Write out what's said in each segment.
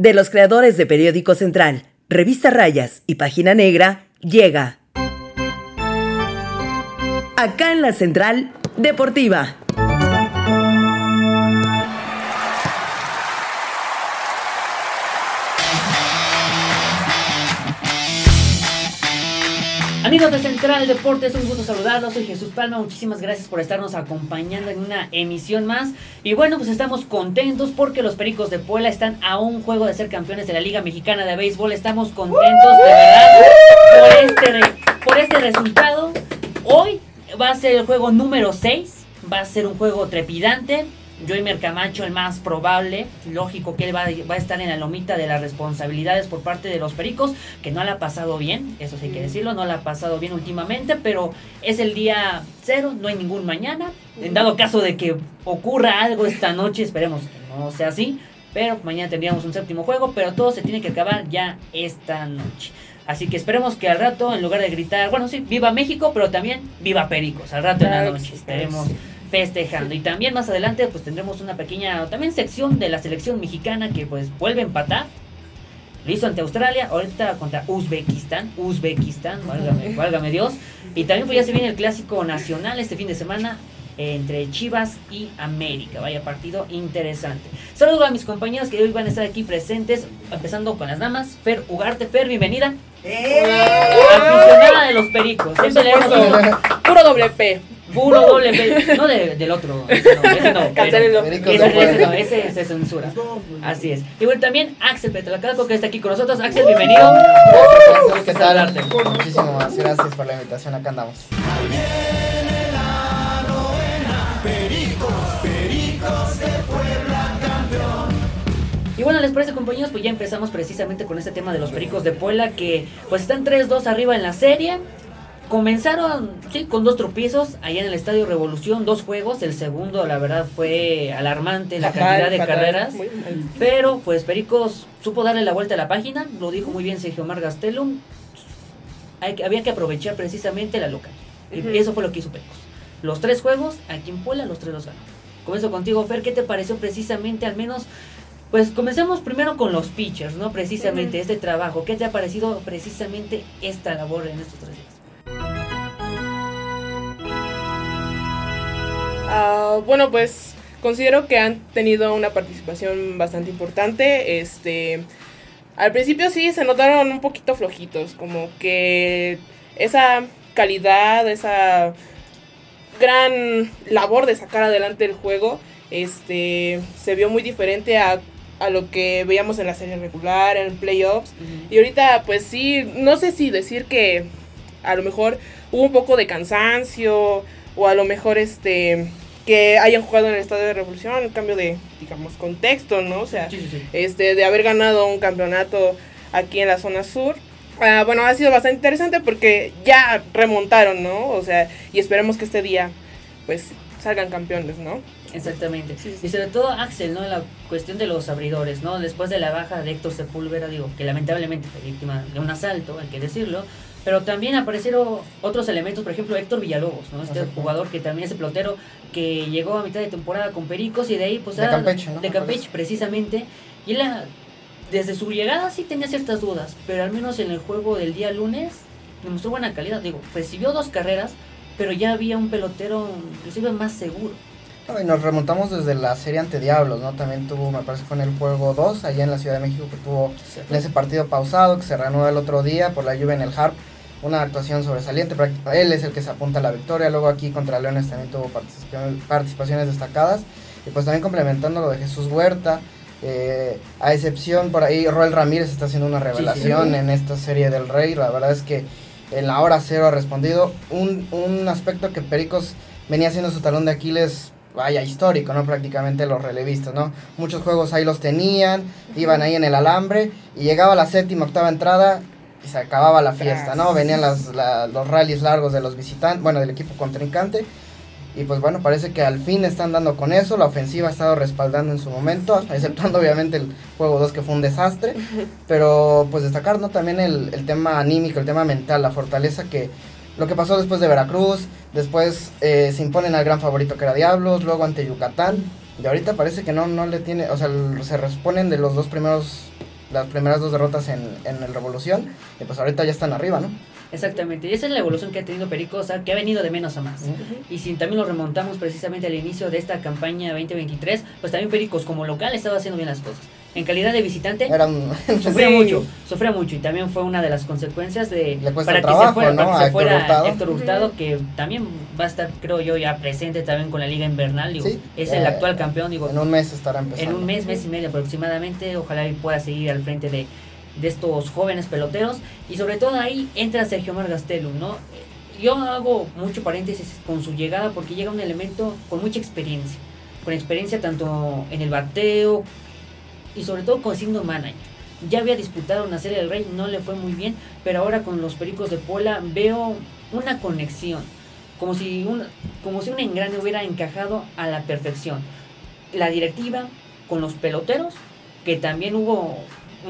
de los creadores de Periódico Central, Revista Rayas y Página Negra, llega acá en la Central Deportiva. Amigos de Central Deportes, un gusto saludarlos. Soy Jesús Palma. Muchísimas gracias por estarnos acompañando en una emisión más. Y bueno, pues estamos contentos porque los Pericos de Puebla están a un juego de ser campeones de la Liga Mexicana de Béisbol. Estamos contentos de verdad por este, por este resultado. Hoy va a ser el juego número 6. Va a ser un juego trepidante. Joymer Camacho, el más probable, lógico que él va, va, a estar en la lomita de las responsabilidades por parte de los Pericos, que no le ha pasado bien, eso sí hay que decirlo, no le ha pasado bien últimamente, pero es el día cero, no hay ningún mañana. En dado caso de que ocurra algo esta noche, esperemos que no sea así, pero mañana tendríamos un séptimo juego, pero todo se tiene que acabar ya esta noche. Así que esperemos que al rato, en lugar de gritar, bueno, sí, viva México, pero también viva Pericos, al rato en la noche. Esperemos festejando. Y también más adelante pues tendremos una pequeña también sección de la selección mexicana que pues vuelve a empatar. Lo hizo ante Australia, ahorita contra Uzbekistán, Uzbekistán, válgame, válgame Dios. Y también pues ya se viene el clásico nacional este fin de semana entre Chivas y América. Vaya partido interesante. Saludos a mis compañeros que hoy van a estar aquí presentes, empezando con las damas. Fer Ugarte, Fer, bienvenida. ¡Eh! Aficionada de los pericos. Siempre leemos puro doble P. Puro doble no de, del otro. Ese no, ese no. Ese, ese, no, ese se censura. Así es. Y bueno, también Axel Petlacalco que está aquí con nosotros. Axel, bienvenido. ¿Qué tal? Muchísimas gracias por la invitación. Acá andamos. Pericos, Pericos de Puebla campeón. Y bueno, les parece compañeros, pues ya empezamos precisamente con este tema de los Pericos de Puebla que pues están 3-2 arriba en la serie. Comenzaron, sí, con dos tropiezos allá en el Estadio Revolución, dos juegos. El segundo, la verdad, fue alarmante la cantidad de carreras. Pero, pues, Pericos supo darle la vuelta a la página. Lo dijo muy bien Sergio Mar Gastelum. había que aprovechar precisamente la local. Y eso fue lo que hizo Pericos. Los tres juegos, aquí en Puebla, los tres los ganó. Comienzo contigo, Fer. ¿Qué te pareció precisamente, al menos? Pues comencemos primero con los pitchers, ¿no? Precisamente este trabajo. ¿Qué te ha parecido precisamente esta labor en estos tres días? Uh, bueno, pues considero que han tenido una participación bastante importante. Este, al principio sí se notaron un poquito flojitos, como que esa calidad, esa gran labor de sacar adelante el juego, este, se vio muy diferente a, a lo que veíamos en la serie regular, en playoffs. Y ahorita, pues sí, no sé si decir que a lo mejor hubo un poco de cansancio o a lo mejor este que hayan jugado en el Estadio de Revolución, en cambio de, digamos, contexto, ¿no? O sea, este de haber ganado un campeonato aquí en la zona sur. Ah, bueno, ha sido bastante interesante porque ya remontaron, ¿no? O sea, y esperemos que este día, pues, salgan campeones, ¿no? Exactamente. Y sobre todo Axel, ¿no? La cuestión de los abridores, ¿no? Después de la baja de Héctor Sepúlveda, digo, que lamentablemente fue víctima de un asalto, hay que decirlo, pero también aparecieron otros elementos, por ejemplo Héctor Villalobos, ¿no? Este jugador que también es el pelotero que llegó a mitad de temporada con Pericos y de ahí pues de Campeche, ¿no? de Campeche precisamente. Y él desde su llegada sí tenía ciertas dudas, pero al menos en el juego del día lunes demostró buena calidad. Digo, recibió dos carreras, pero ya había un pelotero inclusive más seguro. Y nos remontamos desde la serie ante Diablos, ¿no? También tuvo, me parece que fue en el juego 2, allá en la Ciudad de México, que tuvo en ese partido pausado, que se reanuda el otro día por la lluvia en el Harp una actuación sobresaliente. Él es el que se apunta a la victoria. Luego aquí contra Leones también tuvo participaciones destacadas. Y pues también complementando lo de Jesús Huerta. Eh, a excepción por ahí, Roel Ramírez está haciendo una revelación en esta serie del Rey. La verdad es que en la hora cero ha respondido. Un, un aspecto que Pericos venía siendo su talón de Aquiles vaya, histórico, ¿no? Prácticamente los relevistas, ¿no? Muchos juegos ahí los tenían, iban ahí en el alambre y llegaba la séptima, octava entrada y se acababa la fiesta, ¿no? Venían las, los rallies largos de los visitantes, bueno, del equipo contrincante. Y pues bueno, parece que al fin están dando con eso. La ofensiva ha estado respaldando en su momento, exceptuando obviamente el juego 2 que fue un desastre. Pero pues destacar, ¿no? También el, el, tema anímico, el tema mental, la fortaleza que lo que pasó después de Veracruz, después eh, se imponen al gran favorito que era Diablos, luego ante Yucatán. Y ahorita parece que no, no le tiene, o sea, se responden de los dos primeros las primeras dos derrotas en, en el Revolución, y pues ahorita ya están arriba, ¿no? Exactamente, y esa es la evolución que ha tenido Pericos, o sea, que ha venido de menos a más. Y si también lo remontamos precisamente al inicio de esta campaña 2023, pues también Pericos como local estaba haciendo bien las cosas. En calidad de visitante, Era un- sufría Sí. mucho, sufría mucho y también fue una de las consecuencias de Le cuesta para que trabajo, se fuera, ¿no? para que a se Héctor fuera Hurtado. Héctor Hurtado, que también va a estar, creo yo, ya presente también con la Liga Invernal, digo, Sí, es el eh, actual campeón, digo, En un mes estará empezando. en un mes, mes y medio aproximadamente. Ojalá y pueda seguir al frente de, de estos jóvenes peloteros. Y sobre todo ahí entra Sergio Mar Gastelum, ¿no? Yo hago mucho paréntesis con su llegada porque llega un elemento con mucha experiencia. Con experiencia tanto en el bateo y sobre todo con signo manager. Ya había disputado una serie del Rey, no le fue muy bien, pero ahora con los Pericos de Puebla veo una conexión. Como si un, como si un engrane hubiera encajado a la perfección la directiva con los peloteros, que también hubo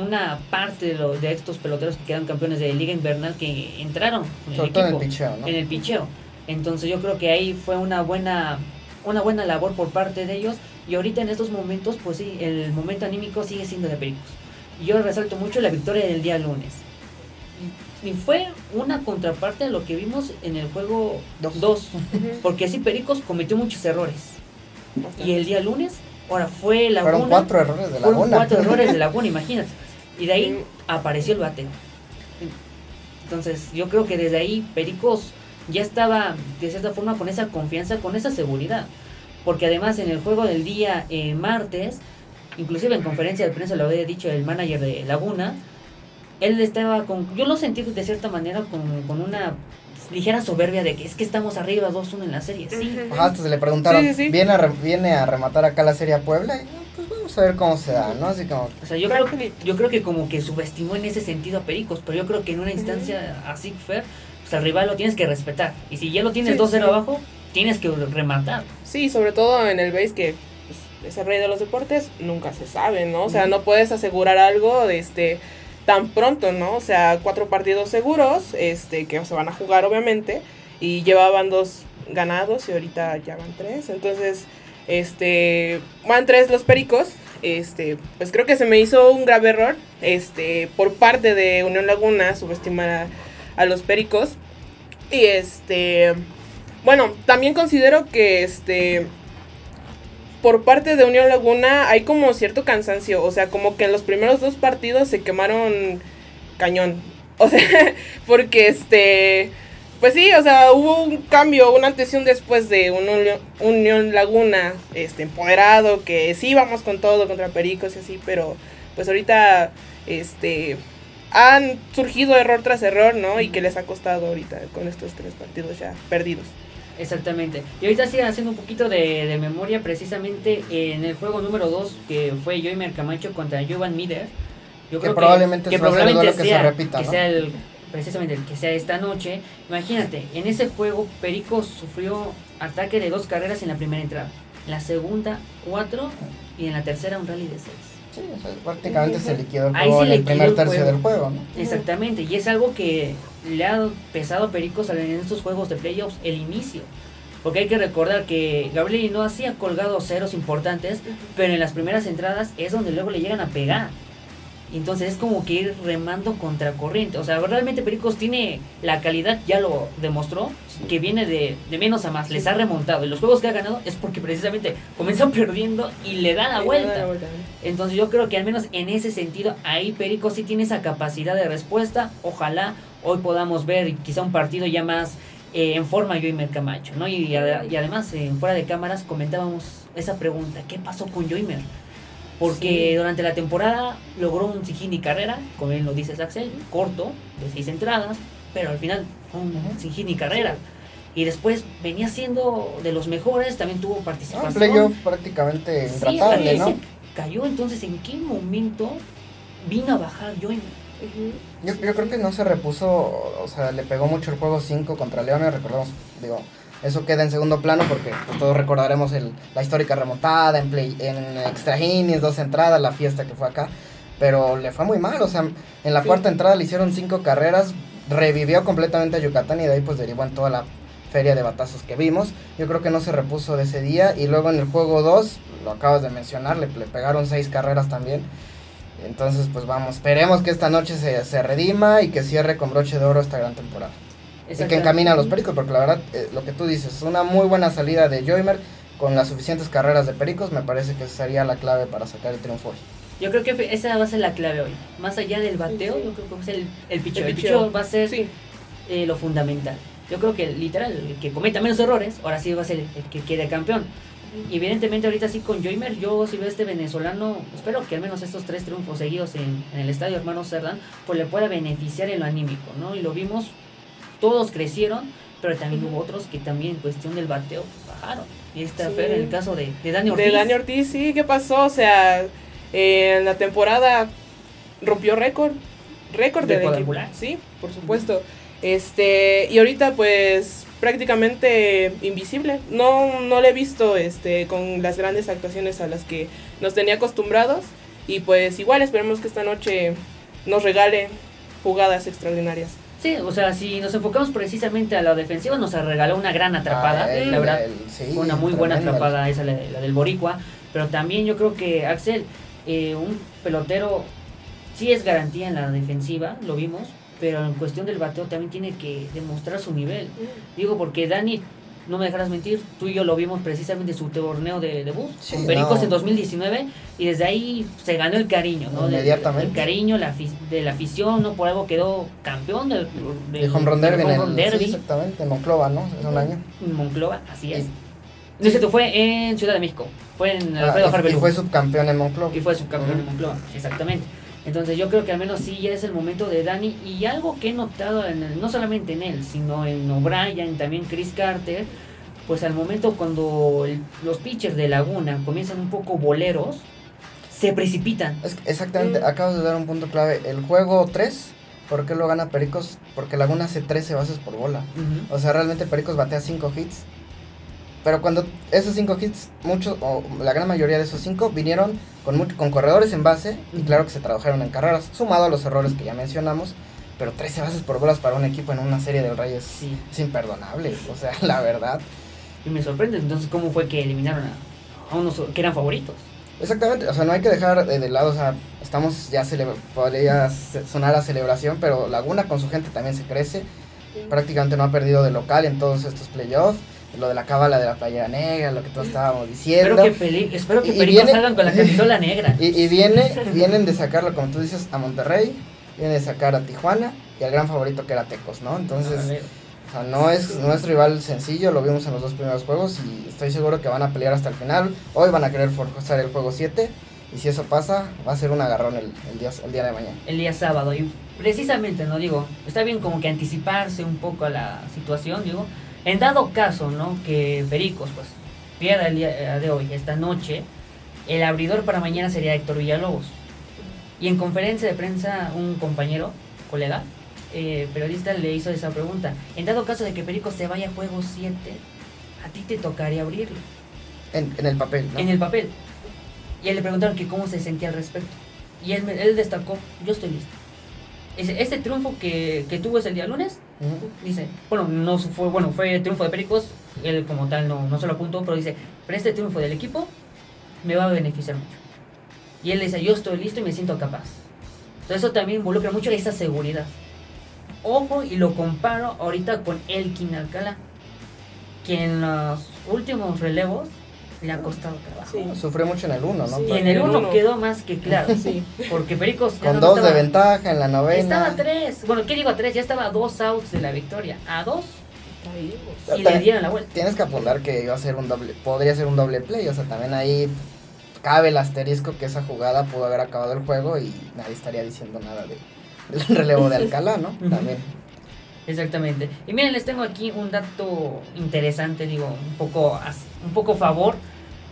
una parte de, los, de estos peloteros que quedan campeones de Liga Invernal que entraron en el todo en el equipo, picheo, ¿no? en el picheo. Entonces yo creo que ahí fue una buena una buena labor por parte de ellos y ahorita en estos momentos pues sí, el momento anímico sigue siendo de Pericos. Yo resalto mucho la victoria del día lunes. Y, fue una contraparte a lo que vimos en el juego Dos. 2, porque así Pericos cometió muchos errores. Y el día lunes, ahora fue Laguna. Fueron cuatro errores de fueron Laguna. cuatro errores de Laguna, imagínate. Y de ahí Sí. apareció el bateo. Entonces, yo creo que desde ahí Pericos ya estaba, de cierta forma, con esa confianza, con esa seguridad. Porque además en el juego del día eh, martes, inclusive en conferencia de prensa lo había dicho el manager de Laguna, él estaba con, yo lo sentí de cierta manera con, con una ligera soberbia de que es que estamos arriba 2-1 en la serie. Sí. Ajá, hasta se le preguntaron, Sí, sí, sí. ¿Viene, a re- ¿viene a rematar acá la serie a Puebla? Y, no, pues vamos a ver cómo se da, ¿no? Así como, O sea, yo creo, Tranquilito. yo creo que como que subestimó en ese sentido a Pericos, pero yo creo que en una instancia así, Fer, pues al rival lo tienes que respetar. Y si ya lo tienes Sí, 2-0 sí. abajo, tienes que rematar. Sí, sobre todo en el base que pues, es el rey de los deportes, nunca se sabe, ¿no? O sea, no puedes asegurar algo de este tan pronto, ¿no? O sea, cuatro partidos seguros, este, que se van a jugar obviamente, y llevaban dos ganados y ahorita ya van tres. Entonces, este, van tres los pericos. Este, pues creo que se me hizo un grave error, este, por parte de Unión Laguna, subestimar a, a los pericos. Y este, bueno, también considero que este por parte de Unión Laguna hay como cierto cansancio, o sea, como que en los primeros dos partidos se quemaron cañón. O sea, porque este pues sí, o sea, hubo un cambio, un antes y un después de un Unión, Laguna este empoderado que sí vamos con todo contra Pericos y así, pero pues ahorita este han surgido error tras error, ¿no? Y que les ha costado ahorita con estos tres partidos ya perdidos. Exactamente. Y ahorita siguen haciendo un poquito de, de memoria precisamente en el juego número 2 que fue Joimer Camacho contra Jovan Mider. Yo Que probablemente que, probablemente duelo que se sea, repita, que ¿no? sea el, precisamente el que sea esta noche. Imagínate, en ese juego Perico sufrió ataque de dos carreras en la primera entrada. En la segunda, cuatro. Y en la tercera, un rally de seis. Sí, o sea, prácticamente se liquidó el juego en el primer tercio juego. del juego, ¿no? Exactamente, y es algo que le ha pesado a Pericos en estos juegos de playoffs el inicio. Porque hay que recordar que Gabriel no hacía colgados ceros importantes, pero en las primeras entradas es donde luego le llegan a pegar. Entonces es como que ir remando contra corriente. O sea, realmente Pericos tiene la calidad, ya lo demostró, que viene de, de menos a más. Les ha remontado. Y los juegos que ha ganado es porque precisamente comienzan perdiendo y le da la vuelta. Entonces yo creo que al menos en ese sentido, ahí Perico sí tiene esa capacidad de respuesta. Ojalá hoy podamos ver quizá un partido ya más eh, en forma Joimer Camacho, ¿no? Y, y además, en fuera de cámaras comentábamos esa pregunta, ¿qué pasó con Joimer? Porque Sí. durante la temporada logró un Sijini carrera, como bien lo dices Axel, corto, de seis entradas, pero al final fue un Ujú. Sijini carrera. Y después venía siendo de los mejores, también tuvo Ah, participación. playoff prácticamente Sí, intratable, ¿no? cayó, entonces ¿en qué momento vino a bajar Joyner? Ujú. Yo, yo creo que no se repuso, o sea, le pegó mucho el juego 5 contra Leones, recordamos, digo, eso queda en segundo plano porque pues, todos recordaremos el, la histórica remontada en, play, en extra innings, dos entradas, la fiesta que fue acá, pero le fue muy mal, o sea, en la Sí. cuarta entrada le hicieron cinco carreras, revivió completamente a Yucatán y de ahí pues derivó en toda la feria de batazos que vimos, yo creo que no se repuso de ese día y luego en el juego 2, lo acabas de mencionar, le, le pegaron seis carreras también. Entonces, pues vamos, esperemos que esta noche se, se redima y que cierre con broche de oro esta gran temporada. Y que encamina a los Pericos, porque la verdad, eh, lo que tú dices, una muy buena salida de Joymer con las suficientes carreras de Pericos, me parece que sería la clave para sacar el triunfo hoy. Yo creo que esa va a ser la clave hoy. Más allá del bateo, yo creo que va a ser el, el picheo. El, El picheo picheo. va a ser Sí. eh, lo fundamental. Yo creo que literal, el que cometa menos errores, ahora sí va a ser el que quede campeón. Y evidentemente ahorita sí con Joymer, yo si veo a este venezolano, espero que al menos estos tres triunfos seguidos en, en el estadio Hermano Cerdán, pues le pueda beneficiar en lo anímico, ¿no? Y lo vimos, todos crecieron, pero también hubo otros que también en cuestión del bateo pues, bajaron. Y este Sí. fue el caso de, de Dani Ortiz. De Dani Ortiz, sí, ¿qué pasó? O sea, eh, en la temporada rompió récord. Récord De del equipo. Sí, por supuesto. Este, y ahorita pues prácticamente invisible. No, no le he visto este, con las grandes actuaciones a las que nos tenía acostumbrados. Y pues igual esperemos que esta noche nos regale jugadas extraordinarias. Sí, o sea, si nos enfocamos precisamente a la defensiva, nos regaló una gran atrapada, Ah, el- la verdad. el- sí, Fue una muy buena atrapada esa, la, la del Boricua. Pero también yo creo que Axel, eh, un pelotero, sí es garantía en la defensiva, lo vimos. Pero en cuestión del bateo también tiene que demostrar su nivel. Digo, porque Dani, no me dejarás mentir, tú y yo lo vimos precisamente en su torneo de debut, Sí, con Pericos no. en 2019. Y desde ahí se ganó el cariño, ¿no? Inmediatamente. El cariño la de la afición, ¿no? Por algo quedó campeón del, del De Home Run Derby, en sí, exactamente, en Monclova, ¿no? Es un año. En Monclova, así es. Y- No es cierto, fue en Ciudad de México. Fue en Ah, Alfredo Harvey y fue subcampeón en Monclova. y fue subcampeón en Monclova, exactamente. Entonces yo creo que al menos sí ya es el momento de Dani. Y algo que he notado, en el- no solamente en él, sino en O'Brien, también Chris Carter, pues al momento cuando el- los pitchers de Laguna comienzan un poco boleros, se precipitan. Es que exactamente, Mm. acabas de dar un punto clave. El juego 3, ¿por qué lo gana Pericos? Porque Laguna hace 13 bases por bola. O sea, realmente Pericos batea 5 hits. Pero cuando esos 5 hits, muchos, o la gran mayoría de esos 5, vinieron con, mucho- con corredores en base. Y claro que se trabajaron en carreras, sumado a los errores que ya mencionamos. Pero 13 bases por bolas para un equipo en una serie del Rey es, Sí. es imperdonable. O sea, la verdad. Y me sorprende entonces cómo fue que eliminaron a, a unos que eran favoritos. Exactamente, o sea, no hay que dejar de, de lado, o sea, estamos ya, podría sonar a celebración, pero Laguna con su gente también se crece, prácticamente no ha perdido de local en todos estos playoffs, lo de la cábala de la playera negra, lo que todos estábamos diciendo, Espero que, peli espero que Y- y Pericos viene- salgan con la camisola negra. y, y viene, vienen de sacarlo, como tú dices, a Monterrey, vienen de sacar a Tijuana y al gran favorito que era Tecos, ¿no? Entonces, o sea, no es, no es rival sencillo, lo vimos en los dos primeros juegos y estoy seguro que van a pelear hasta el final. Hoy van a querer forzar el juego 7 y si eso pasa, va a ser un agarrón el, el, día, el día de mañana. el día sábado. Y precisamente, ¿no? Digo, está bien como que anticiparse un poco a la situación, digo. En dado caso, ¿no? Que Pericos, pues, pierda el día de hoy, esta noche, el abridor para mañana sería Héctor Villalobos. Y en conferencia de prensa, un compañero, colega, eh, periodista, le hizo esa pregunta. En dado caso de que Pericos se vaya a juego 7, a ti te tocaría abrirlo. En, en el papel, ¿no? en el papel. Y él le preguntaron que cómo se sentía al respecto. Y él, me- él destacó, yo estoy listo. Dice, este triunfo que, que tuvo ese día lunes, dice, bueno, no fue, bueno, fue triunfo de Pericos, él como tal no, no se lo apuntó, pero dice, pero este triunfo del equipo me va a beneficiar mucho. Y él dice, yo estoy listo y me siento capaz. Entonces eso también involucra mucho esa seguridad. Ojo, y lo comparo ahorita con Elkin Alcalá, que en los últimos relevos le ha costado trabajo. Sí. Sufrió mucho en el 1, ¿no? Sí. Y en el En el 1 uno. quedó más que claro. Sí. Porque Pericos Con dos estaba, de ventaja en la novena. Estaba a tres. Bueno, ¿qué digo a tres? Ya estaba a dos outs de la victoria. A dos y le dieron la vuelta. Tienes que apuntar que iba a ser un doble, podría ser un doble play, o sea, también ahí cabe el asterisco que esa jugada pudo haber acabado el juego y nadie estaría diciendo nada de, del relevo de Alcalá, ¿no? También. Exactamente. Y miren, les tengo aquí un dato interesante, digo, un poco, un poco favor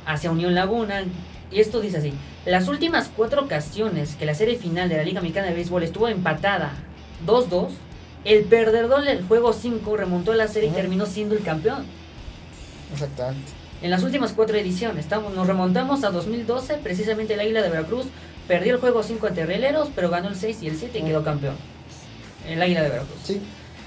hacia Unión Laguna. Y esto dice así: Las últimas cuatro ocasiones que la serie final de la Liga Mexicana de Béisbol estuvo empatada 2-2, el perdedor del juego 5 remontó la serie y terminó siendo el campeón. Exactamente. En las últimas cuatro ediciones, estamos, nos remontamos a 2012, precisamente el Águila de Veracruz perdió el juego 5 ante Rieleros, pero ganó el 6 y el 7 y quedó campeón. El Águila de Veracruz. Sí.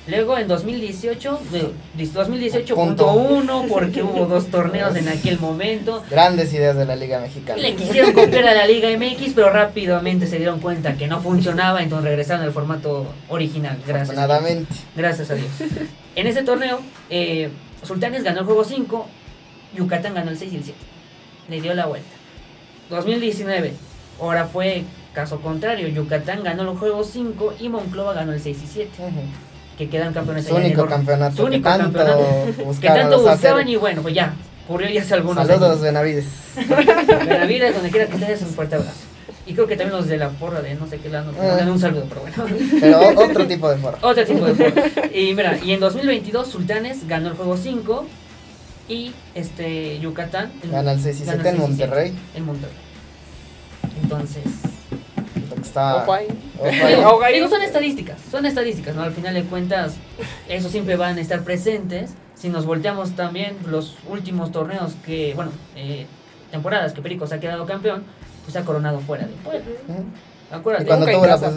Luego en 2018, eh, 2018.1 porque hubo dos torneos en aquel momento. Grandes ideas de la Liga Mexicana. Le quisieron copiar a la Liga MX, pero rápidamente se dieron cuenta que no funcionaba, entonces regresaron al formato original. Gracias. Afortunadamente. Gracias a Dios. En ese torneo, eh, Sultanes ganó el juego 5, Yucatán ganó el 6 y el 7. Le dio la vuelta. 2019, ahora fue caso contrario. Yucatán ganó el juego 5 y Monclova ganó el 6 y 7. Ujú. Que quedan campeones Su único el campeonato Su único que tanto campeonato que tanto buscaban y bueno, pues ya. Ocurrió ya hace algunos Saludos. Benavides. Benavides, donde quiera que estés, un fuerte abrazo. Y creo que también los de la porra de no sé qué lado, mandan un saludo, pero bueno. Pero otro tipo de forma. Otro tipo de porra. Y mira, y en 2022 Sultanes ganó el juego 5 y este Yucatán Gana el 6 y gana 7 en 6 y 7 Monterrey. En Monterrey. Entonces, Está, Ojo ahí. digo, son estadísticas, son estadísticas, ¿no? Al final de cuentas, eso siempre van a estar presentes. Si nos volteamos también los últimos torneos que, bueno, eh, temporadas que Pericos ha quedado campeón, pues ha coronado fuera de Puebla. Ujú. Acuérdate, Y cuando tuvo la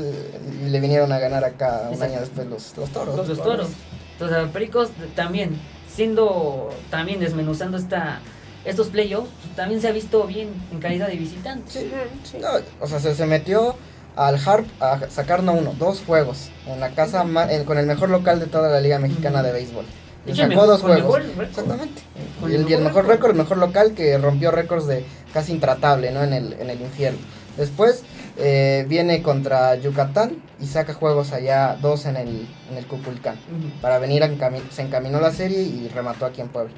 le vinieron a ganar acá un Exacto. año después los, los toros. los, toros. Entonces, a Pericos también, siendo, también desmenuzando esta, estos playoffs, pues, también se ha visto bien en calidad de visitante. Sí. Sí. No, o sea, se, se metió al Harp a sacar no uno, dos juegos en la casa ma- con el mejor local de toda la Liga Mexicana de béisbol. El sacó mejor- dos juegos. Exactamente. Y el y mejor récord. el mejor local que rompió récords de casi intratable, ¿no? En el, en el infierno. Después eh, viene contra Yucatán y saca juegos allá, dos en el, en el Cuculcán. Ujú. Para venir, a encami- se encaminó la serie y remató aquí en Puebla.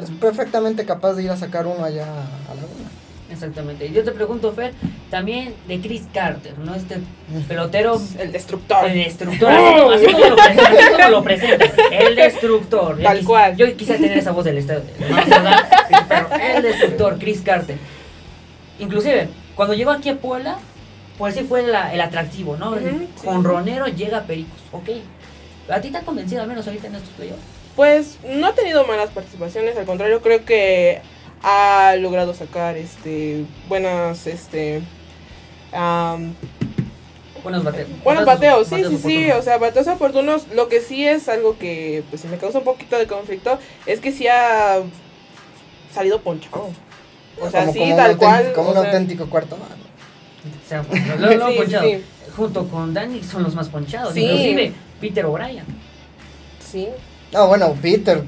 Es perfectamente capaz de ir a sacar uno allá a Laguna. Exactamente. Yo te pregunto, Fer, también de Chris Carter, ¿no? Este pelotero, El destructor. el destructor, así así como lo presenta, así como lo el destructor. Yo Tal quis- cual. Yo quisiera tener esa voz del pero el destructor, Chris Carter. Inclusive, cuando llegó aquí a Puebla, pues sí fue la- el atractivo, ¿no? El sí. jonronero llega a Pericos, ok. ¿A ti te ha convencido al menos ahorita en estos playoffs? Pues no ha tenido malas participaciones, al contrario, creo que ha logrado sacar este buenas este am, Buenos bateos. buenos bateos, sí, sí, sí, oportunos. o sea, bateos oportunos. Lo que sí es algo que pues sí me causa un poquito de conflicto es que sí ha salido ponchado. O sea, como, sí, tal auténtico- cual. Como o un sea, auténtico cuarto mano. O sea, lo, lo- lo Sí, ponchado. sí. Junto con Danny son los más ponchados. Sí. Inclusive Peter O'Brien. Sí. No, bueno, Peter,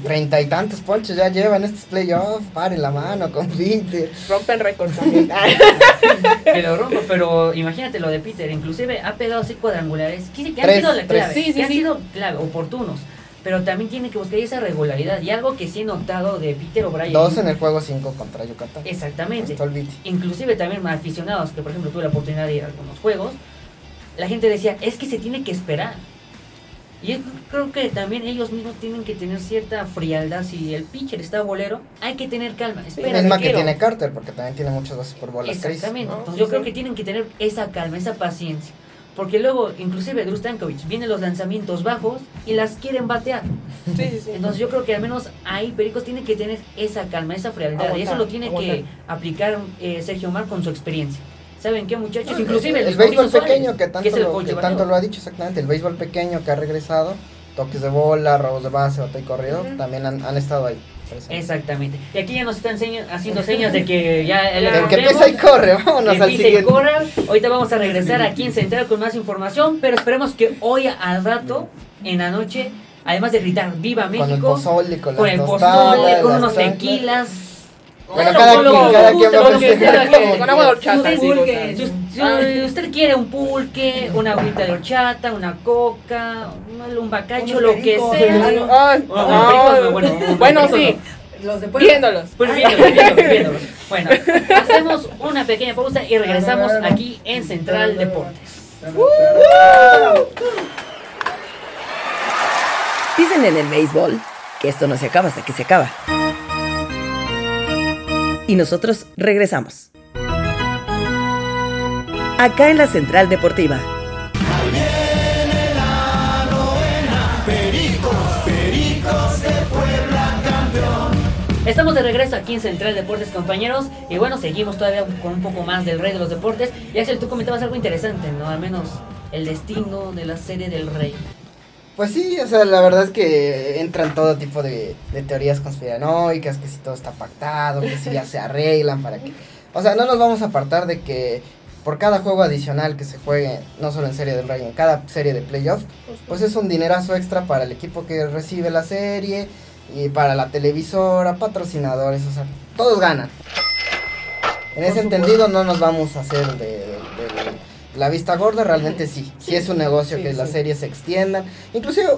treinta y tantos ponches ya llevan estos playoffs. Paren la mano con Peter. Rompen récord también. Que lo rompa, pero imagínate lo de Peter. Inclusive ha pegado así cuadrangulares que, que han Tres, sido la clave. Sí, sí, que han sí. sido clave, oportunos. Pero también tiene que buscar esa regularidad. Y algo que sí he notado de Peter O'Brien. Dos en el juego 5 contra Yucatán. Exactamente. Inclusive también aficionados que por ejemplo tuve la oportunidad de ir a algunos juegos. La gente decía, es que se tiene que esperar. Y yo creo que también ellos mismos tienen que tener cierta frialdad. Si el pitcher está bolero, hay que tener calma. Espera, Misma que quiero. tiene Carter, porque también tiene muchas bases por bolas. Chris. Exactamente. ¿no? Entonces Sí, yo sí. creo que tienen que tener esa calma, esa paciencia. Porque luego, inclusive Drew Stankovic, vienen los lanzamientos bajos y las quieren batear. Sí, sí, sí. Entonces yo creo que al menos ahí Pericos tiene que tener esa calma, esa frialdad. y eso lo tiene que aplicar eh, Sergio Mar con su experiencia. ¿Saben qué muchachos? Inclusive el, el béisbol Suárez, pequeño que tanto, lo, que de tanto lo ha dicho exactamente, el béisbol pequeño que ha regresado, toques de bola, robos de base, bate y corrido, también han, han estado ahí. Exactamente. Y aquí ya nos están haciendo señas de que ya el El que empieza y corre, vámonos al Empieza y siguiente. corra. Ahorita vamos a regresar aquí en Central con más información, pero esperemos que hoy al rato, en la noche, además de gritar ¡Viva Con el México! pozole, con, con el pozole, con unos tequilas. Bueno, cada quien- cada quien va a festejar Con agua de horchata, usted, quiere un pulque, una agüita de horchata, una coca, un, bacacho, lo que sea. algo. Ay, Bueno, sí, Los de viéndolos. Pues viéndolos, viéndolos, viéndolos. Bueno, hacemos una pequeña pausa y regresamos aquí en Central Deportes. Dicen en el béisbol que esto no se acaba hasta que se acaba. Y nosotros regresamos. Acá en la Central Deportiva. Estamos de regreso aquí en Central Deportes, compañeros. Y bueno, seguimos todavía con un poco más del rey de los deportes. Y Axel, tú comentabas algo interesante, ¿no? Al menos el destino de la serie del rey. Pues sí, o sea, la verdad es que entran todo tipo de, de teorías conspiranoicas, que si todo está pactado, que si ya se arreglan para que... O sea, no nos vamos a apartar de que por cada juego adicional que se juegue, no solo en serie del Rey, en cada serie de playoff, pues es un dinerazo extra para el equipo que recibe la serie y para la televisora, patrocinadores, o sea, todos ganan. En ese entendido no nos vamos a hacer de, de- de la vista gorda, realmente sí. Sí, es un negocio sí, que las sí. series se extiendan. Inclusive,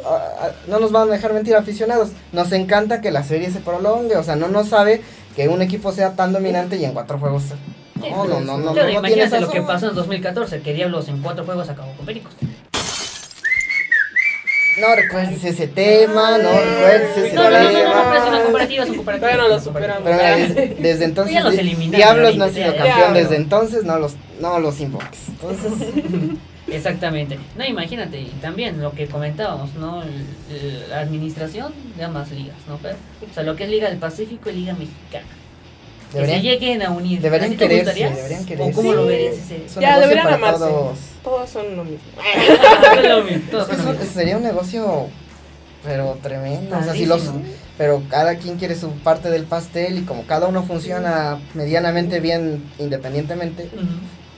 no nos van a dejar mentir aficionados, nos encanta que la serie se prolongue, o sea, no nos sabe que un equipo sea tan dominante y en cuatro juegos... No, no, no, no, Claro, no, no tiene imagínate lo que pasó en 2014, que Diablos en cuatro juegos acabó con Pericos. No recuerdes ese tema, no recuerdes ese No, no, no, no, no, tema. pero es una comparativa, es un comparativo. Todavía no lo superamos. Pero desde, desde entonces, Diablos no ha sido campeón desde pero- entonces, no los, no los invoques. Entonces, Exactamente. No, imagínate, y también lo que comentábamos, ¿no? La administración de ambas ligas, ¿no? Fer? O sea, lo que es Liga del Pacífico y Liga Mexicana. Que se deberían, lleguen a unir. deberían ¿A quererse, gustaría? deberían ¿O quererse. cómo lo Sí. verías ese? Ya, deberían amarse. todos. Todos son lo mismo. Lo todos son lo eso mismo. sería un negocio, pero tremendo. O sea, si los, pero cada quien quiere su parte del pastel y como cada uno funciona medianamente bien independientemente, Ujú.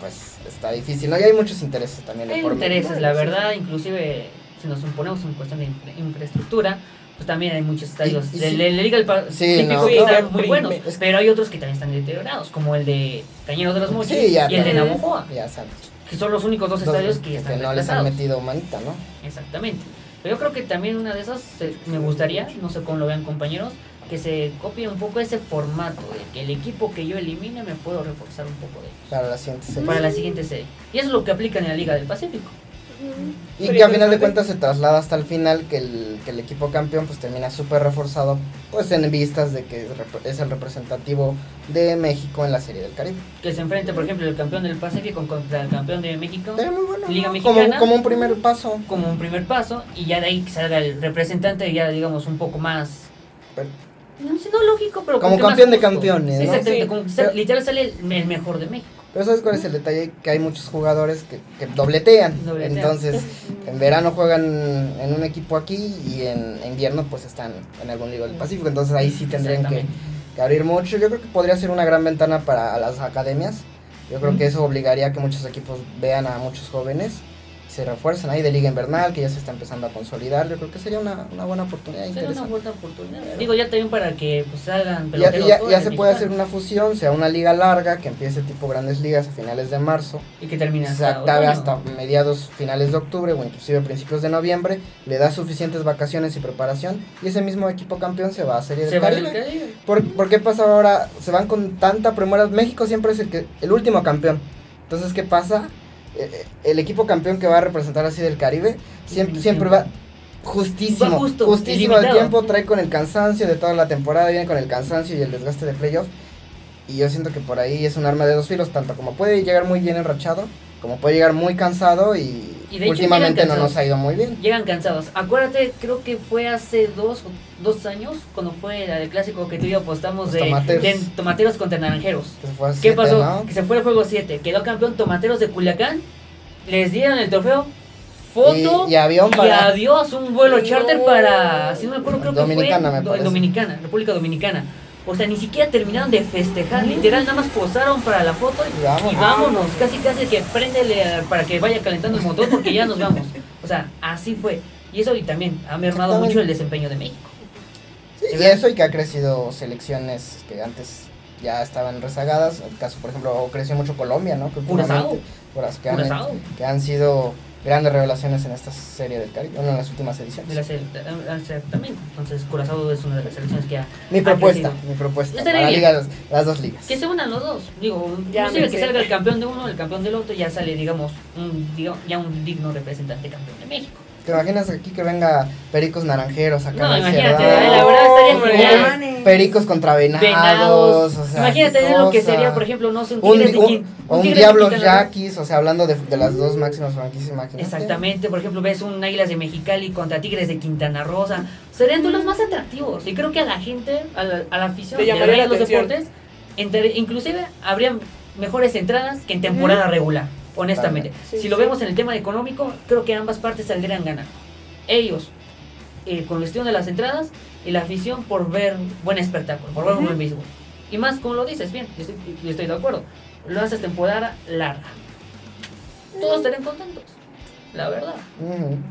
Pues está difícil. ¿no? Y hay muchos intereses también. Hay medio. intereses, la verdad, inclusive si nos ponemos en cuestión de infra- infraestructura, pues también hay muchos estadios y de sí. la Liga del Pacífico no, que claro. están muy Sí, buenos, es- pero hay otros que también están deteriorados, como el de Cañeros de los Mochis Sí, y el de. Navojoa, Ya sabes. que son los únicos dos estadios que ya están no les han metido manita, ¿no? Exactamente. Pero yo creo que también una de esas eh, me gustaría, no sé cómo lo vean compañeros, que se copie un poco ese formato de que el equipo que yo elimine me puedo reforzar un poco de ellos Para la siguiente serie. para la siguiente serie. Y eso es lo que aplican en la Liga del Pacífico. Y que a final de cuentas se traslada hasta el final que el, que el equipo campeón pues termina súper reforzado pues en vistas de que es el representativo de México en la Serie del Caribe. Que se enfrente, por ejemplo, el campeón del Pacífico contra el campeón de México muy bueno, Liga. Mexicana. Como, como un primer paso. como un primer paso y ya de ahí que salga el representante ya digamos un poco más Pero- no sé, no lógico pero Como campeón de campeones, ¿no? exactamente Sí. como que Pero- sal- literal sale el, mejor de México Pero ¿sabes cuál es el detalle? Que hay muchos jugadores que, que dobletean. Dobletean. Entonces, en verano juegan en un equipo aquí y en invierno pues están en algún liga del Pacífico. Entonces ahí sí tendrían que, abrir mucho. Yo creo que podría ser una gran ventana para las academias. Yo creo que eso obligaría a que muchos equipos vean a muchos jóvenes se refuercen ahí de liga invernal, que ya se está empezando a consolidar. Yo creo que sería una, una buena oportunidad. Sería una buena oportunidad digo ya también para que pues salgan ya, ya- se puede hacer una fusión, sea una liga larga que empiece tipo grandes ligas a finales de marzo y que termine hasta otoño. hasta mediados, finales de octubre o inclusive principios de noviembre, le da suficientes vacaciones y preparación y ese mismo equipo campeón se va a Serie se del Caribe. Caribe. ¿Por, por qué pasa ahora? Se van con tanta premura. México siempre es el, que, el último campeón. Entonces, ¿qué pasa? Eh, el equipo campeón que va a representar así del Caribe siempre, siempre va justísimo, Va justo, justísimo ilimitado. tiempo, trae con el cansancio de toda la temporada, viene con el cansancio y el desgaste de playoff. Y yo siento que por ahí es un arma de dos filos, tanto como puede llegar muy bien enrachado, como puede llegar muy cansado y, Y de últimamente no nos ha ido muy bien. Llegan cansados. Acuérdate, creo que fue hace dos, dos años, cuando fue el clásico que tú y yo apostamos de tomateros. de tomateros contra naranjeros. Fue ¿Qué siete, pasó? ¿no? Que se fue el juego 7, quedó campeón Tomateros de Culiacán, les dieron el trofeo, foto Y- y avión para- adiós, un vuelo charter para, si no me acuerdo, creo Dominicana, me que fue parece. Dominicana, República Dominicana. O sea, ni siquiera terminaron de festejar, literal, nada más posaron para la foto y, vámonos. y vámonos, casi casi que préndele a- para que vaya calentando el motor porque ya nos vamos. O sea, así fue. Y eso y también ha mermado mucho el desempeño de México. Sí, y eso y que ha crecido selecciones que antes ya estaban rezagadas. El caso, por ejemplo, creció mucho Colombia, ¿no? Que Curazao. que han sido grandes revelaciones en esta serie del Caribe, bueno, en las últimas ediciones. De la eh, exactamente. Entonces, Curazao es una de las selecciones que ha, mi propuesta, mi propuesta. Para las dos ligas. Que se unan los dos. Digo, Ya que sé. salga el campeón de uno, el campeón del otro, ya sale, digamos, un, digo, ya un digno representante campeón de México. ¿Te imaginas aquí que venga pericos naranjeros acá No, imagínate, la verdad estaría genial. Pericos contra venados. Venados. o sea, Imagínate lo que sería, por ejemplo, no sé, un Un, Tigres de un- Quin- o un de Roo. Yaquis, o sea, hablando de, de las dos máximas franquicias, imagínate. Exactamente, por ejemplo, ves un Águilas de Mexicali contra Tigres de Quintana sea, Serían duelos más atractivos. Y creo que a la gente, a la, a la afición de la los deportes, entre- inclusive habrían mejores entradas que en temporada regular, honestamente. Sí, si lo sí. vemos en el tema económico, creo que ambas partes saldrían ganando. ellos eh, con cuestión de las entradas y la afición por ver buen espectáculo, por ver un Ujú. buen béisbol. Y más como lo dices, bien, yo estoy, yo estoy de acuerdo. Lo haces temporada larga. Todos estarían contentos, la verdad.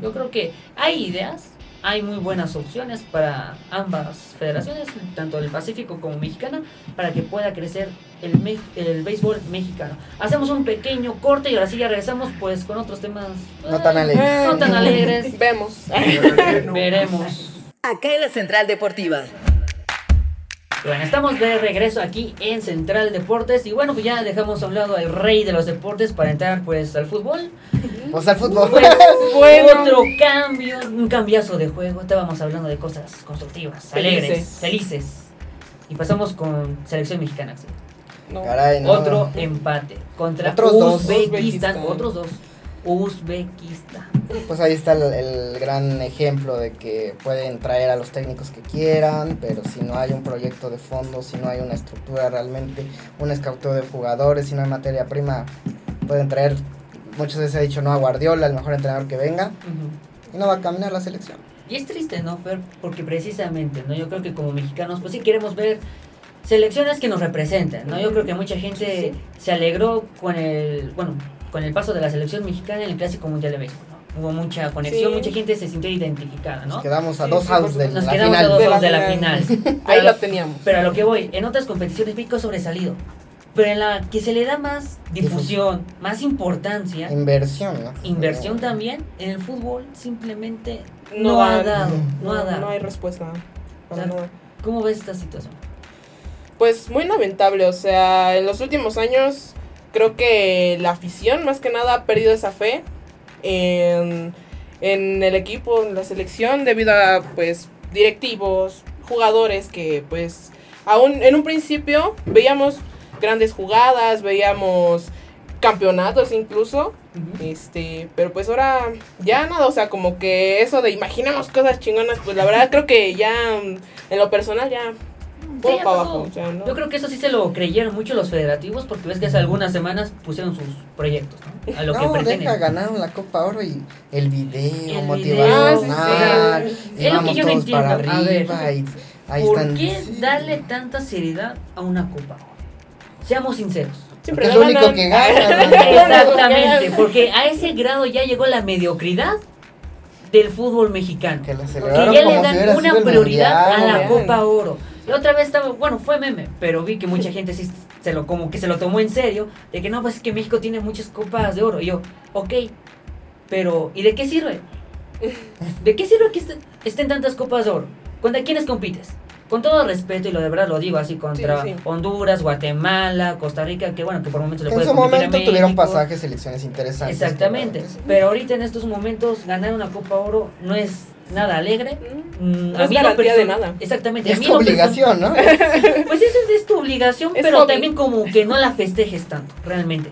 Yo creo que hay ideas, hay muy buenas opciones para ambas federaciones, tanto del Pacífico como mexicana, para que pueda crecer el, me- el béisbol mexicano. Hacemos un pequeño corte y ahora sí ya regresamos pues con otros temas No tan eh, alegres. No tan alegres. Vemos. Veremos. Acá en la Central Deportiva. Bueno, estamos de regreso aquí en Central Deportes y bueno, pues ya dejamos a un lado al rey de los deportes para entrar pues al fútbol. Al fútbol. Pues, Bueno. otro cambio, un cambiazo de juego. Estábamos hablando de cosas constructivas, alegres, Felices. felices. Y pasamos con selección mexicana. No. Caray, no. Otro empate contra Otros dos. Uzbekistán. Uzbekistán. Otros dos. Uzbekistán. Pues ahí está el, el gran ejemplo de que pueden traer a los técnicos que quieran, pero si no hay un proyecto de fondo, si no hay una estructura realmente, un escauteo de jugadores, si no hay materia prima, pueden traer, muchas veces he dicho, no a Guardiola, el mejor entrenador que venga, y no va a caminar la selección. Y es triste, ¿no, Fer? Porque precisamente, ¿no? Yo creo que como mexicanos, pues sí queremos ver selecciones que nos representen, ¿no? Yo creo que mucha gente se alegró con el, bueno, con el paso de la selección mexicana en el Clásico Mundial de Béisbol, ¿no? Hubo mucha conexión, Sí. mucha gente se sintió identificada, ¿no? Nos quedamos a Sí, dos outs de supuesto. la Nos quedamos a final. dos De la outs de la final. Ahí lo teníamos. Pero a lo que voy, en otras competiciones México ha sobresalido. Pero en la que se le da más difusión, más importancia, Inversión, ¿no? inversión también, en el fútbol simplemente No no, ha ha- dado, no, No, ha dado. no hay respuesta. Para O sea, nada. ¿Cómo ves esta situación? Pues muy lamentable, o sea, en los últimos años creo que la afición más que nada ha perdido esa fe en, en el equipo, en la selección, debido a pues directivos, jugadores que pues aún en un principio veíamos grandes jugadas, veíamos campeonatos incluso, este, pero pues ahora ya nada, o sea, como que eso de imaginamos cosas chingonas, pues la verdad creo que ya mm, en lo personal ya pasó. abajo. Yo creo que eso sí se lo creyeron mucho los federativos porque ves que hace algunas semanas pusieron sus proyectos, ¿no? A lo que pretenden. deja, ganaron la Copa Oro y el video El motivacional, video, sí, sí. Es lo que yo no entiendo, a ver, arriba y ahí ¿Por están. qué sí. darle tanta seriedad a una copa? Seamos sinceros. Siempre Porque es lo ganan. único que gana, ¿no? Exactamente, porque a ese grado ya llegó la mediocridad del fútbol mexicano. Que Que ya le si dan una sido el prioridad a mundial. la Copa Oro. La otra vez estaba, bueno, fue meme, pero vi que mucha gente sí se lo como que se lo tomó en serio, de que no, pues es que México tiene muchas copas de oro. Y yo, ok, pero ¿y de qué sirve? ¿De qué sirve que est- estén tantas copas de oro? ¿Contra quiénes compites? Con todo respeto, y lo de verdad lo digo así, contra Sí, sí. Honduras, Guatemala, Costa Rica, que bueno, que por momentos le Que en puede su a momento tuvieron pasajes, selecciones interesantes. Exactamente. pero- ahorita en estos momentos ganar una Copa Oro no es nada alegre. Mm, Mm, No es en lo garantía de perso- nada. Exactamente. A es mí tu perso- obligación, ¿no? Pues esa es tu obligación, Es pero hobby. también como que no la festejes tanto, realmente.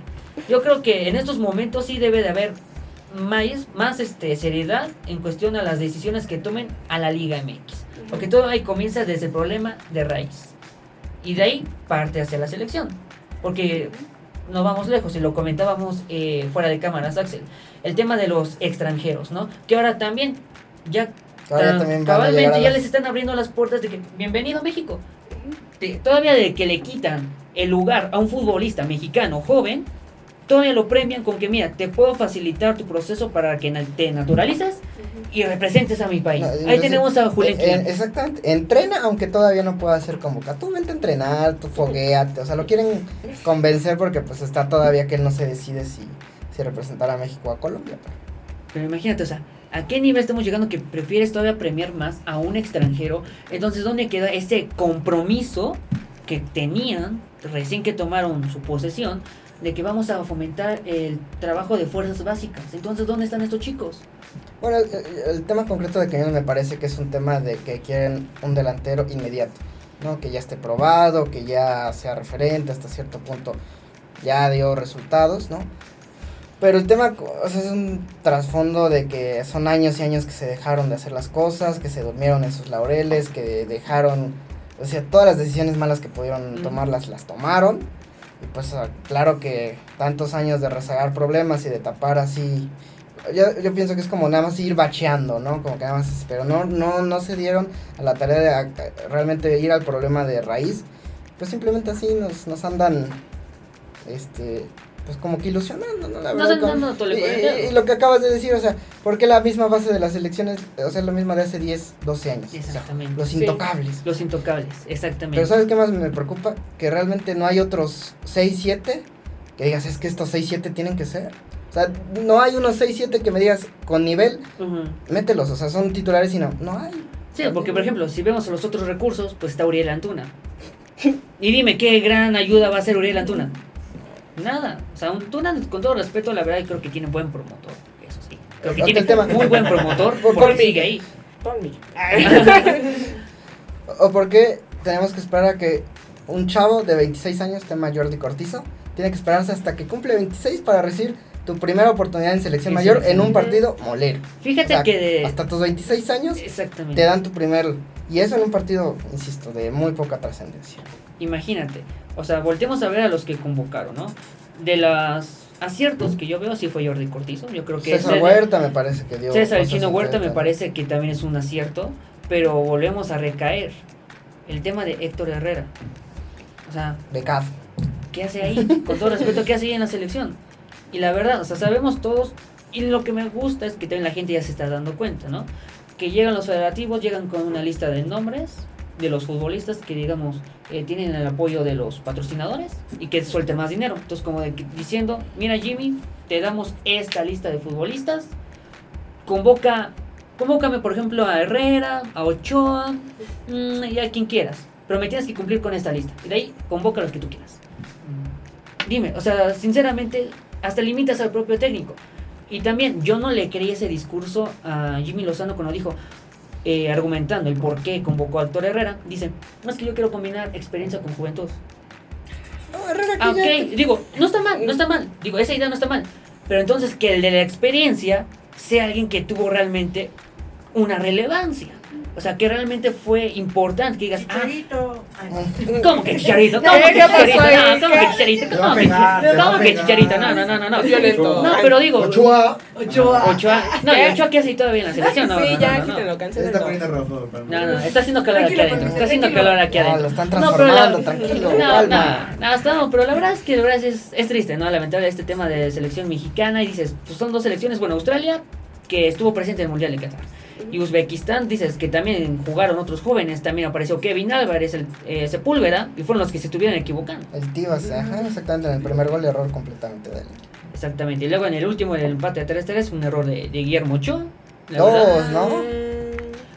Yo creo que en estos momentos sí debe de haber más, más este, seriedad en cuestión a las decisiones que tomen a la Liga MX. Porque todo ahí comienza desde el problema de raíz. Y de ahí parte hacia la selección. Porque no vamos lejos, y lo comentábamos eh, fuera de cámaras, Axel. El tema de los extranjeros, ¿no? Que ahora también ya Ahora también cabalmente ya las- les están abriendo las puertas de que bienvenido a México. Te- todavía de que le quitan el lugar a un futbolista mexicano joven, todavía lo premian con que mira, te puedo facilitar tu proceso para que te naturalices y representes a mi país. No, Ahí tenemos a Julián eh, eh. Exactamente. Entrena, aunque todavía no pueda ser convocado. Tú vente a entrenar, tú fogueate. O sea, lo quieren convencer porque pues está todavía que él no se decide si, si representar a México o a Colombia. Pero imagínate, o sea, ¿a qué nivel estamos llegando que prefieres todavía premiar más a un extranjero? Entonces, ¿dónde queda ese compromiso que tenían recién que tomaron su posesión de que vamos a fomentar el trabajo de fuerzas básicas? Entonces, ¿dónde están estos chicos? Bueno, el, el tema concreto de Quiñones me parece que es un tema de que quieren un delantero inmediato, ¿no? Que ya esté probado, que ya sea referente hasta cierto punto, ya dio resultados, ¿no? Pero el tema o sea, es un trasfondo de que son años y años que se dejaron de hacer las cosas, que se durmieron en sus laureles, que dejaron, o sea, todas las decisiones malas que pudieron Ujú. tomarlas las tomaron. Pues ah, claro que tantos años de rezagar problemas y de tapar así yo, yo pienso que es como nada más ir bacheando, ¿no? Como que nada más, pero no, no, no se dieron a la tarea de realmente ir al problema de raíz. Pues simplemente así nos, nos andan, este, pues como que ilusionando, ¿no? La verdad, como- dando tole y, y- lo que acabas de decir, o sea, ¿por qué la misma base de las elecciones, o sea, es lo mismo de hace 10, 12 años? O sea, Exactamente. los Sí. intocables. Los intocables, exactamente. Pero ¿sabes qué más me preocupa? Que realmente no hay otros 6, 7 que digas, es que estos 6, 7 tienen que ser. O sea, no hay unos 6, 7 que me digas con nivel, Ujú. mételos, o sea, son titulares y no, no hay. Sí, porque por ejemplo, si vemos los otros recursos, pues está Uriel Antuna. Y dime, ¿qué gran ayuda va a ser Uriel Antuna? Nada. O sea, Antuna, con todo respeto, la verdad, creo que tiene buen promotor. Eso sí. Creo que tiene el tema. muy buen promotor Por- porque por- sigue ahí. O porque tenemos que esperar a que un chavo de 26 años, tema Jordi Cortizo, tiene que esperarse hasta que cumple 26 para recibir tu primera oportunidad en selección mayor en un partido molero. Fíjate O sea, que de... Hasta tus 26 años te dan tu primer... Y eso en un partido, insisto, de muy poca trascendencia. Imagínate. O sea, volteemos a ver a los que convocaron, ¿no? De los aciertos que yo veo, sí fue Jordi Cortizo. Yo creo que César Huerta me parece que dio... César Chino Huerta me parece que también es un acierto, pero volvemos a recaer. El tema de Héctor Herrera. O sea, Becado. ¿qué hace ahí? Con todo respeto, ¿qué hace ahí en la selección? Y la verdad, o sea, sabemos todos, y lo que me gusta es que también la gente ya se está dando cuenta, ¿no? Que llegan los federativos, llegan con una lista de nombres de los futbolistas que, digamos, eh, tienen el apoyo de los patrocinadores y que suelten más dinero. Entonces, como diciendo, mira Jimmy, te damos esta lista de futbolistas, convoca, convócame por ejemplo a Herrera, a Ochoa mm, y a quien quieras, pero me tienes que cumplir con esta lista. Y de ahí convoca a los que tú quieras. Dime, o sea, sinceramente, hasta limitas al propio técnico. Y también, yo no le creí ese discurso a Jimmy Lozano cuando dijo, eh, argumentando el por qué convocó a Héctor Herrera, dice, no es que yo quiero combinar experiencia con juventud. No, Herrera, Ah, ya- ok, digo, no está mal, no está mal. Digo, esa idea no está mal. Pero entonces que el de la experiencia sea alguien que tuvo realmente una relevancia. O sea, que realmente fue importante, que digas, ah, Chicharito. ¿cómo que chicharito? ¿Cómo que ¿Qué pasó chicharito? No, ¿cómo que chicharito? Te ¿Cómo que te ¿Cómo que chicharito? No, no, no, no, no. Violento. No, pero digo, Ochoa. Ochoa. Ochoa. No, y Ochoa que hace todavía en la selección, no. sí, no, ya, no, no, quítenlo, no. Se está poniendo rojo. No, no, está haciendo calor aquí adentro. Está haciendo calor aquí No, adentro. lo están No, pero la- transformando, tranquilo, No, calma. no, no, pero la verdad es que la verdad es, es triste, ¿no? Lamentable este tema de selección mexicana y dices, pues son dos selecciones, bueno, Australia, que estuvo presente en el Mundial de Qatar. Y Uzbekistán, dices que también jugaron otros jóvenes, también apareció Kevin Álvarez, el, eh, Sepúlveda, y fueron los que se estuvieron equivocando. El Tivas, ajá, exactamente, en el primer gol error completamente de él. Exactamente. Y luego en el último, el empate a 3-3, un error de, de Guillermo Ochoa. Dos, ¿no?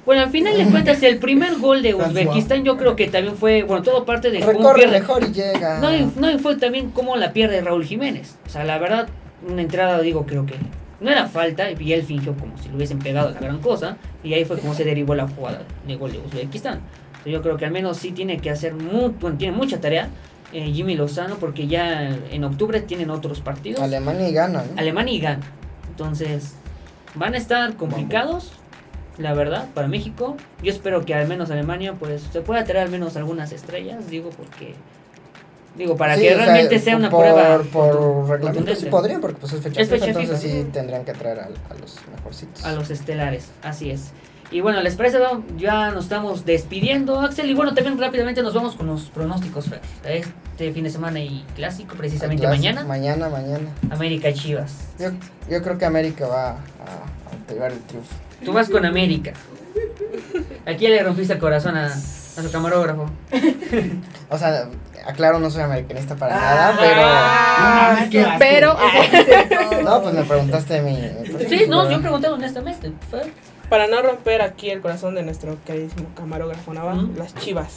Bueno, al final de cuentas, el primer gol de Uzbekistán yo creo que también fue, bueno, todo parte de cómo Recorre pierde. mejor y llega. No, y, no, fue también cómo la pierde Raúl Jiménez. O sea, la verdad, una entrada, digo, creo que no era falta, y él fingió como si le hubiesen pegado la gran cosa, y ahí fue como se derivó la jugada de gol de Uzbekistán. Entonces, yo creo que al menos sí tiene que hacer, mu- bueno, tiene mucha tarea eh, Jimmy Lozano, porque ya en octubre tienen otros partidos. Alemania y gana, ¿no? Alemania y Ghana. Entonces, van a estar complicados, la verdad, para México. Yo espero que al menos Alemania, pues, se pueda traer al menos algunas estrellas, digo, porque. Digo, para Sí, que sea, realmente sea una por, prueba. Por reglamento sí podrían, porque pues es fecha, Es fecha FIFA, entonces FIFA. sí tendrían que traer a, a los mejorcitos. A los estelares, así es. Y bueno, ¿les parece? Ya nos estamos despidiendo, Axel. Y bueno, también rápidamente nos vamos con los pronósticos, Fer. Este fin de semana y clásico, precisamente Clásico, mañana. Mañana, mañana. América Chivas. Yo, yo creo que América va a, a llevar el triunfo. Tú vas con América. Aquí le rompiste el corazón a, a su camarógrafo. O sea, aclaro, no soy americanista para Ah, nada, No Ah, asco. pero pero... No, pues me preguntaste mi... Sí, no, yo pregunté honestamente. Para no romper aquí el corazón de nuestro queridísimo camarógrafo Nava, Ujú. las chivas.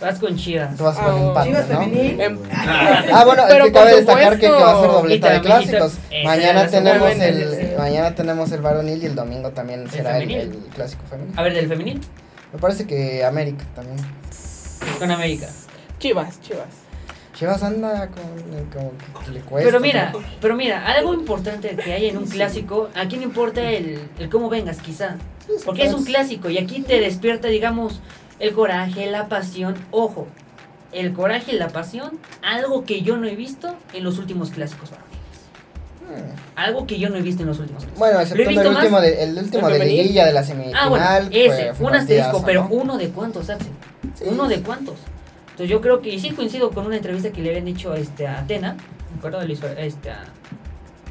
Vas con Chivas. Tú vas con Ah, empate, Chivas ¿no? femenil. Em, Ah, bueno, Pero es que cabe destacar que, que va a ser dobleta de clásicos. Mañana tenemos el mañana tenemos el varonil y el domingo también será el, el clásico femenil. A ver, del femenil. Me parece que América también. Con América. Chivas, chivas. Chivas anda con que le cuesta. Pero mira, ¿no? pero mira, algo importante que hay en un clásico, ¿a quién importa el, el cómo vengas quizá? Porque es un clásico y aquí te despierta, digamos, el coraje, la pasión. Ojo, el coraje y la pasión, algo que yo no he visto en los últimos clásicos varoniles. Algo que yo no he visto en los últimos años. Bueno, excepto el más- último, de, el último ¿El de liguilla de la semifinal. Ah, bueno, fue- ese, fue un asterisco, pero ¿no? uno de cuántos, Axel. Sí. Uno de cuántos. Entonces yo creo que, y sí coincido con una entrevista que le habían dicho este, a Atena, me acuerdo Luis, este, a-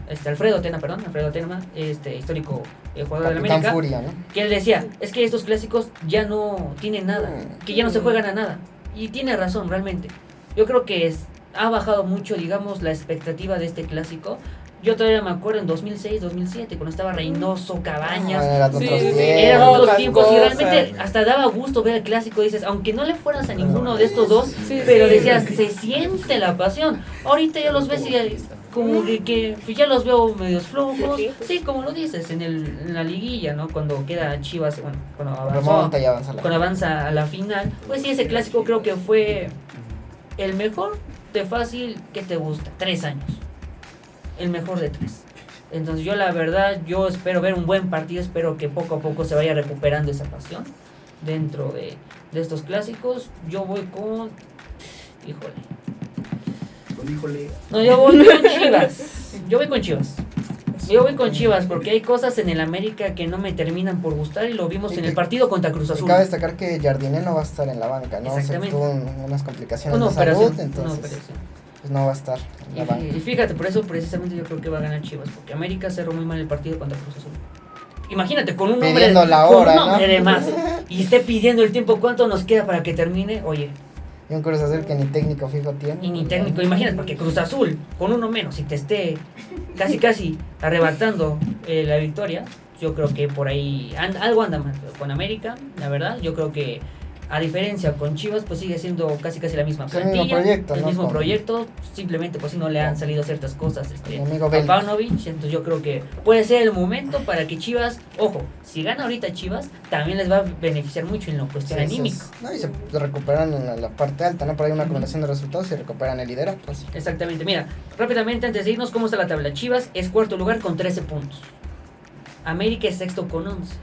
este, Alfredo Atena, perdón, Alfredo Atena, este histórico eh, jugador de la Capitán América, Furia, ¿no? que él decía, es que estos clásicos ya no tienen nada, Mm. que ya no se juegan a nada. Y tiene razón, realmente. Yo creo que es, ha bajado mucho, digamos, la expectativa de este clásico. Yo todavía me acuerdo en 2006, 2007, cuando estaba Reynoso, Cabañas, Ah, eran Sí, otros sí, eran otros tiempos y realmente hasta daba gusto ver el clásico. Dices, aunque no le fueras a ninguno de estos dos, Sí, pero sí. decías, se siente la pasión. Ahorita ya los ves y ya- como que, que, pues ya los veo medios flojos. Sí, como lo dices, en, el, en la liguilla, ¿no? Cuando queda Chivas, bueno, cuando avanzó, y avanza la cuando avanza a la final, pues sí, ese clásico creo que fue el mejor de fácil que te gusta, tres años. El mejor de tres. Entonces yo la verdad, yo espero ver un buen partido, espero que poco a poco se vaya recuperando esa pasión dentro de, de estos clásicos. Yo voy con... Híjole. Híjole. No, yo voy con Chivas. Yo voy con Chivas. Yo voy con Chivas porque hay cosas en el América que no me terminan por gustar y lo vimos Y en que- el partido contra Cruz Azul. cabe destacar que Jardiné no va a estar en la banca, ¿no? Se Exactamente. tuvo un- unas complicaciones Una de salud, entonces. Pues no va a estar en la. Y, y fíjate, por eso precisamente yo creo que va a ganar Chivas, porque América cerró muy mal el partido contra Cruz Azul. Imagínate, con un hombre, Pidiendo la con hora, ¿no? de más y esté pidiendo el tiempo, ¿cuánto nos queda para que termine? Oye, Y un Cruz Azul que ni técnico fijo tiene. y ni técnico, imagínate, porque Cruz Azul, con uno menos, y te esté casi casi arrebatando eh, la victoria, yo creo que por ahí and- algo anda mal. Con América, la verdad, yo creo que a diferencia con Chivas, pues sigue siendo casi casi la misma Es el mismo plantilla, proyecto, el ¿no? mismo proyecto, simplemente pues si no le han salido ciertas cosas este, a. Paunovic, entonces yo creo que puede ser el momento para que Chivas, ojo, si gana ahorita Chivas, también les va a beneficiar mucho en la cuestión Sí, anímica. No, y se recuperan en la, la parte alta, ¿no? Por ahí una acumulación de resultados y recuperan el liderato. así. Exactamente, mira, rápidamente antes de irnos, ¿cómo está la tabla? Chivas es cuarto lugar con 13 puntos. América es sexto con 11.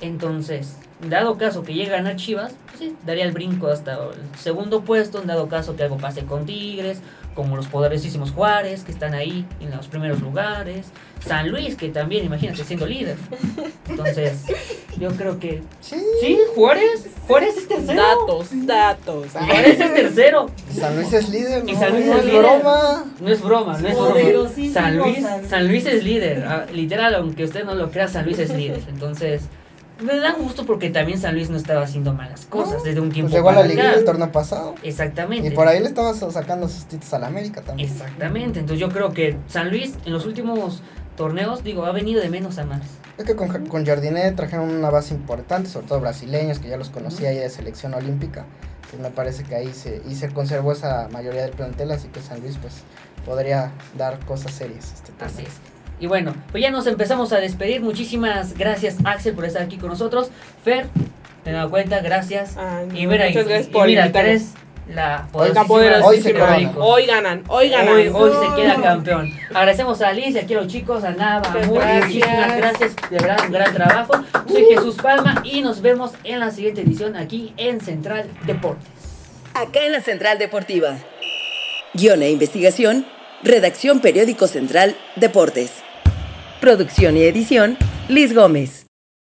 Entonces, dado caso que llegue a ganar Chivas, pues sí, daría el brinco hasta el segundo puesto, en dado caso que algo pase con Tigres, como los poderosísimos Juárez, que están ahí en los primeros lugares, San Luis, que también, imagínate, siendo líder. Entonces, yo creo que... Sí. Sí, Juárez, Juárez es tercero. Datos, datos. Juárez es tercero. San Luis es líder, ¿no? Y San Luis No es líder. broma. No es broma, no es broma. Poderosísimo San Luis, San Luis. San Luis es líder. ah, Literal, aunque usted no lo crea, San Luis es líder. Entonces, me da gusto porque también San Luis no estaba haciendo malas cosas No, desde un tiempo Pues llegó a la el torneo pasado. Exactamente. Y por ahí le estaba sacando sus títulos a la América también. Exactamente. Entonces, yo creo que San Luis en los últimos torneos, digo, ha venido de menos a más. Es que con, con Jardiné trajeron una base importante, sobre todo brasileños, que ya los conocía ahí de selección olímpica. Que me parece que ahí se, y se conservó esa mayoría del plantel, así que San Luis pues podría dar cosas serias este torneo. Así es. Y bueno, pues ya nos empezamos a despedir. Muchísimas gracias, Axel, por estar aquí con nosotros. Fer, te dado cuenta, gracias. Ah, Y mira, muchas y- gracias y por mira, tú invitarme. eres la Hoy, poderosísima Hoy hoy ganan, hoy ganan. Hoy, hoy se queda campeón. Agradecemos a Alice y aquí a los chicos, a Nava, muchísimas gracias, de verdad, un gran trabajo. Soy Jesús Palma y nos vemos en la siguiente edición aquí en Central Deportes. Acá en la Central Deportiva. Guión e investigación, Redacción Periódico Central Deportes. Producción y edición, Liz Gómez.